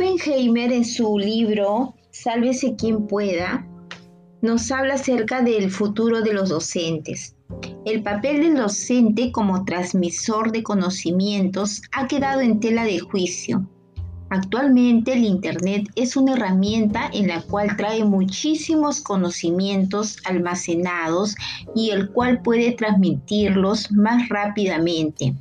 Oppenheimer en su libro Sálvese quien pueda nos habla acerca del futuro de los docentes. El papel del docente como transmisor de conocimientos ha quedado en tela de juicio. Actualmente el Internet es una herramienta en la cual trae muchísimos conocimientos almacenados y el cual puede transmitirlos más rápidamente.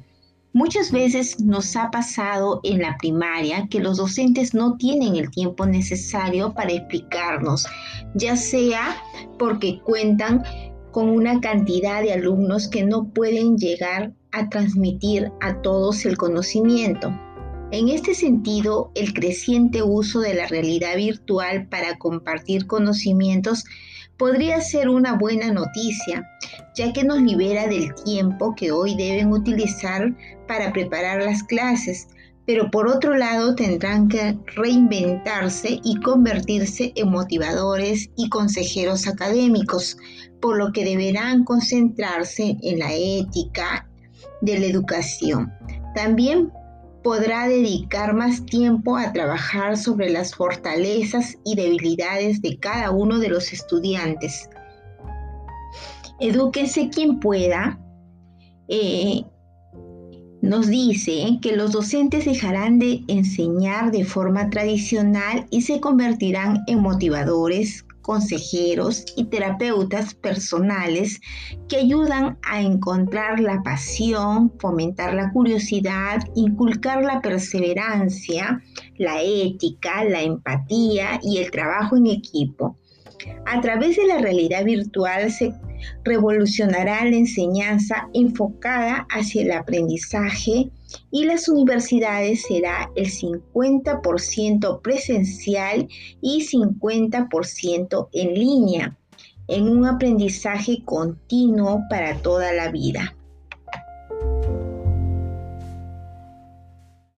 Muchas veces nos ha pasado en la primaria que los docentes no tienen el tiempo necesario para explicarnos, ya sea porque cuentan con una cantidad de alumnos que no pueden llegar a transmitir a todos el conocimiento. En este sentido, el creciente uso de la realidad virtual para compartir conocimientos podría ser una buena noticia, ya que nos libera del tiempo que hoy deben utilizar para preparar las clases, pero por otro lado tendrán que reinventarse y convertirse en motivadores y consejeros académicos, por lo que deberán concentrarse en la ética de la educación. También podrá dedicar más tiempo a trabajar sobre las fortalezas y debilidades de cada uno de los estudiantes. Edúquese quien pueda. Eh, nos dice que los docentes dejarán de enseñar de forma tradicional y se convertirán en motivadores, consejeros y terapeutas personales que ayudan a encontrar la pasión, fomentar la curiosidad, inculcar la perseverancia, la ética, la empatía y el trabajo en equipo. A través de la realidad virtual se revolucionará la enseñanza enfocada hacia el aprendizaje y las universidades será el 50% presencial y 50% en línea, en un aprendizaje continuo para toda la vida.